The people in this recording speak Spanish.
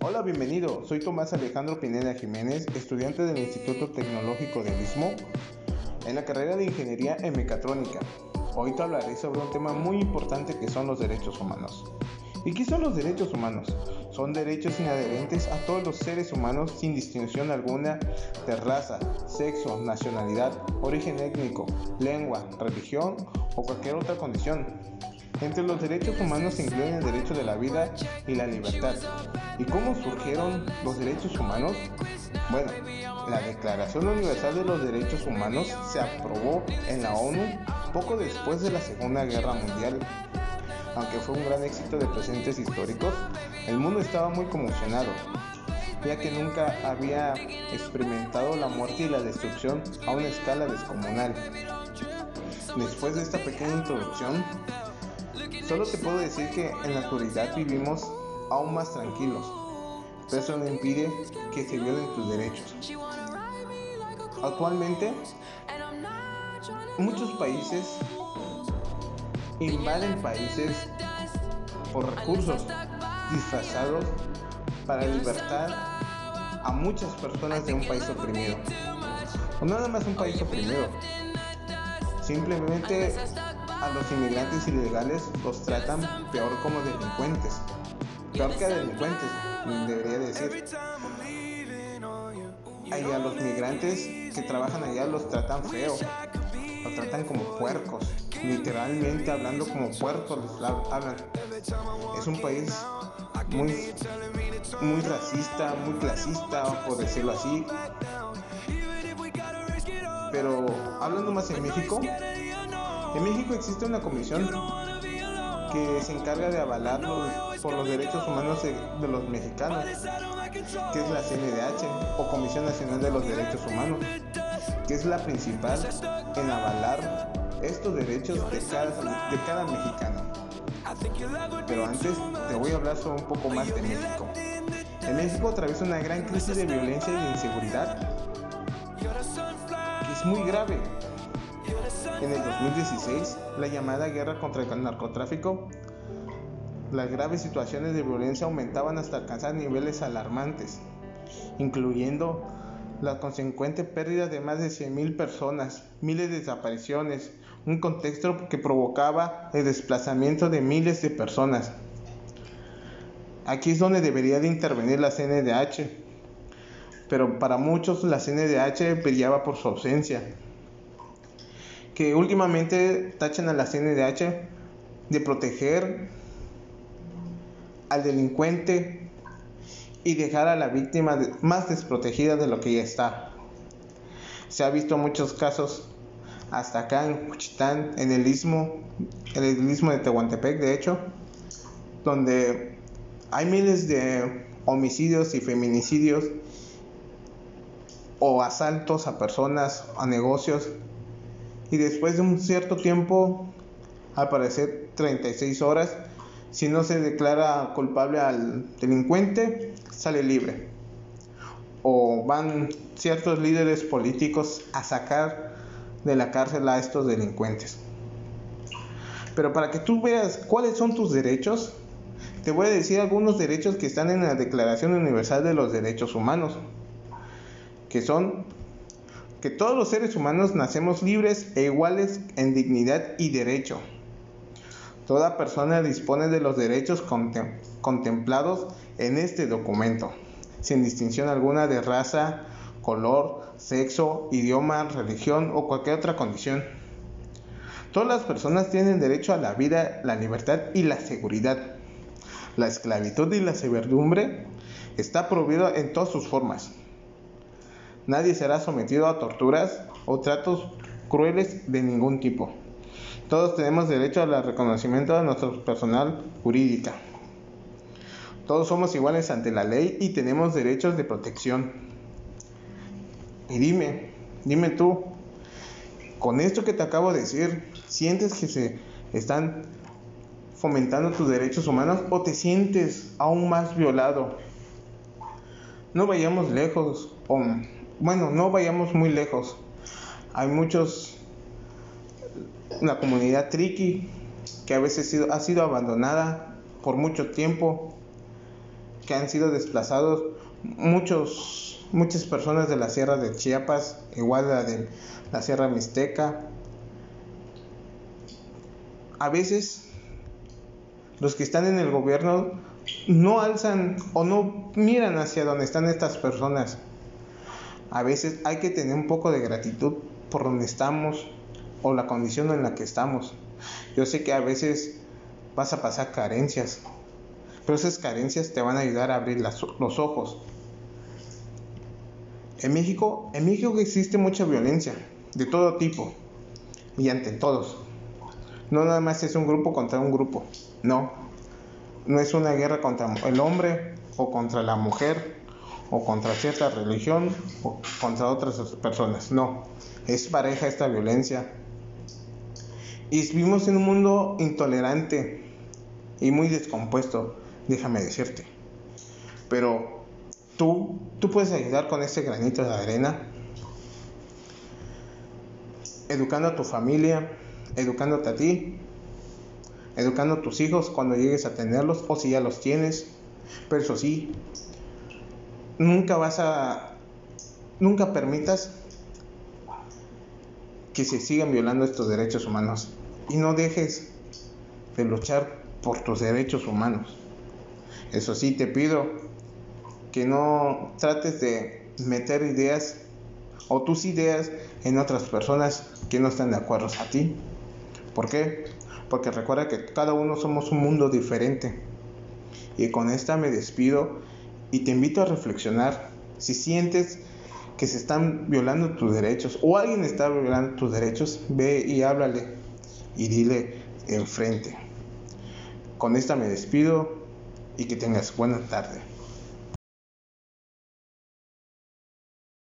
Hola, bienvenido. Soy Tomás Alejandro Pineda Jiménez, estudiante del Instituto Tecnológico del Istmo en la carrera de Ingeniería en Mecatrónica. Hoy te hablaré sobre un tema muy importante que son los derechos humanos. ¿Y qué son los derechos humanos? Son derechos inadherentes a todos los seres humanos sin distinción alguna de raza, sexo, nacionalidad, origen étnico, lengua, religión o cualquier otra condición. Entre los derechos humanos se incluyen el derecho de la vida y la libertad. ¿Y cómo surgieron los derechos humanos? Bueno, la Declaración Universal de los Derechos Humanos se aprobó en la ONU poco después de la Segunda Guerra Mundial. Aunque fue un gran éxito de presentes históricos, el mundo estaba muy conmocionado, ya que nunca había experimentado la muerte y la destrucción a una escala descomunal. Después de esta pequeña introducción, Solo te puedo decir que en la actualidad vivimos aún más tranquilos, pero eso no impide que se violen tus derechos. Actualmente, muchos países invaden países por recursos disfrazados para libertar a muchas personas de un país oprimido. O nada más un país oprimido. Simplemente los inmigrantes ilegales los tratan peor como delincuentes. Peor que delincuentes, debería decir. Y los migrantes que trabajan allá los tratan feo. Los tratan como puercos. Literalmente hablando como puercos hablan. Es un país muy, muy racista, muy clasista, por decirlo así. Pero hablando más en México, en México existe una comisión que se encarga de avalar por los derechos humanos de, los mexicanos, que es la CNDH o Comisión Nacional de los Derechos Humanos, que es la principal en avalar estos derechos de cada, de cada mexicano. Pero antes te voy a hablar sobre un poco más de México. En México atraviesa una gran crisis de violencia y de inseguridad que es muy grave en el 2016, la llamada guerra contra el narcotráfico, las graves situaciones de violencia aumentaban hasta alcanzar niveles alarmantes, incluyendo la consecuente pérdida de más de 100.000 personas, miles de desapariciones, un contexto que provocaba el desplazamiento de miles de personas. Aquí es donde debería de intervenir la CNDH, pero para muchos la CNDH brillaba por su ausencia que últimamente tachan a la CNDH de proteger al delincuente y dejar a la víctima más desprotegida de lo que ya está. Se ha visto muchos casos hasta acá en Cuchitán, en el istmo, en el istmo de Tehuantepec, de hecho, donde hay miles de homicidios y feminicidios o asaltos a personas, a negocios y después de un cierto tiempo, al parecer 36 horas, si no se declara culpable al delincuente, sale libre. O van ciertos líderes políticos a sacar de la cárcel a estos delincuentes. Pero para que tú veas cuáles son tus derechos, te voy a decir algunos derechos que están en la Declaración Universal de los Derechos Humanos, que son que todos los seres humanos nacemos libres e iguales en dignidad y derecho. Toda persona dispone de los derechos contemplados en este documento, sin distinción alguna de raza, color, sexo, idioma, religión o cualquier otra condición. Todas las personas tienen derecho a la vida, la libertad y la seguridad. La esclavitud y la servidumbre está prohibida en todas sus formas. Nadie será sometido a torturas o tratos crueles de ningún tipo. Todos tenemos derecho al reconocimiento de nuestro personal jurídica. Todos somos iguales ante la ley y tenemos derechos de protección. Y dime, dime tú, con esto que te acabo de decir, ¿sientes que se están fomentando tus derechos humanos o te sientes aún más violado? No vayamos lejos, o bueno, no vayamos muy lejos. Hay muchos, la comunidad triqui, que a veces ha sido abandonada por mucho tiempo, que han sido desplazados, muchos, muchas personas de la Sierra de Chiapas, igual la de la Sierra Mixteca. A veces los que están en el gobierno no alzan o no miran hacia donde están estas personas. A veces hay que tener un poco de gratitud por donde estamos o la condición en la que estamos. Yo sé que a veces vas a pasar carencias, pero esas carencias te van a ayudar a abrir los ojos. En México, en México existe mucha violencia de todo tipo y ante todos. No nada más es un grupo contra un grupo, no. No es una guerra contra el hombre o contra la mujer o contra cierta religión o contra otras personas, no. Es pareja esta violencia. Y vivimos en un mundo intolerante y muy descompuesto, déjame decirte. Pero tú, tú puedes ayudar con ese granito de arena, educando a tu familia, educándote a ti, educando a tus hijos cuando llegues a tenerlos o si ya los tienes. Pero eso sí, nunca vas a, nunca permitas que se sigan violando estos derechos humanos y no dejes de luchar por tus derechos humanos. Eso sí, te pido que no trates de meter ideas o tus ideas en otras personas que no están de acuerdo a ti. ¿Por qué? Porque recuerda que cada uno somos un mundo diferente. Y con esta me despido y te invito a reflexionar si sientes que se están violando tus derechos o alguien está violando tus derechos, ve y háblale y dile enfrente. Con esta me despido y que tengas buena tarde.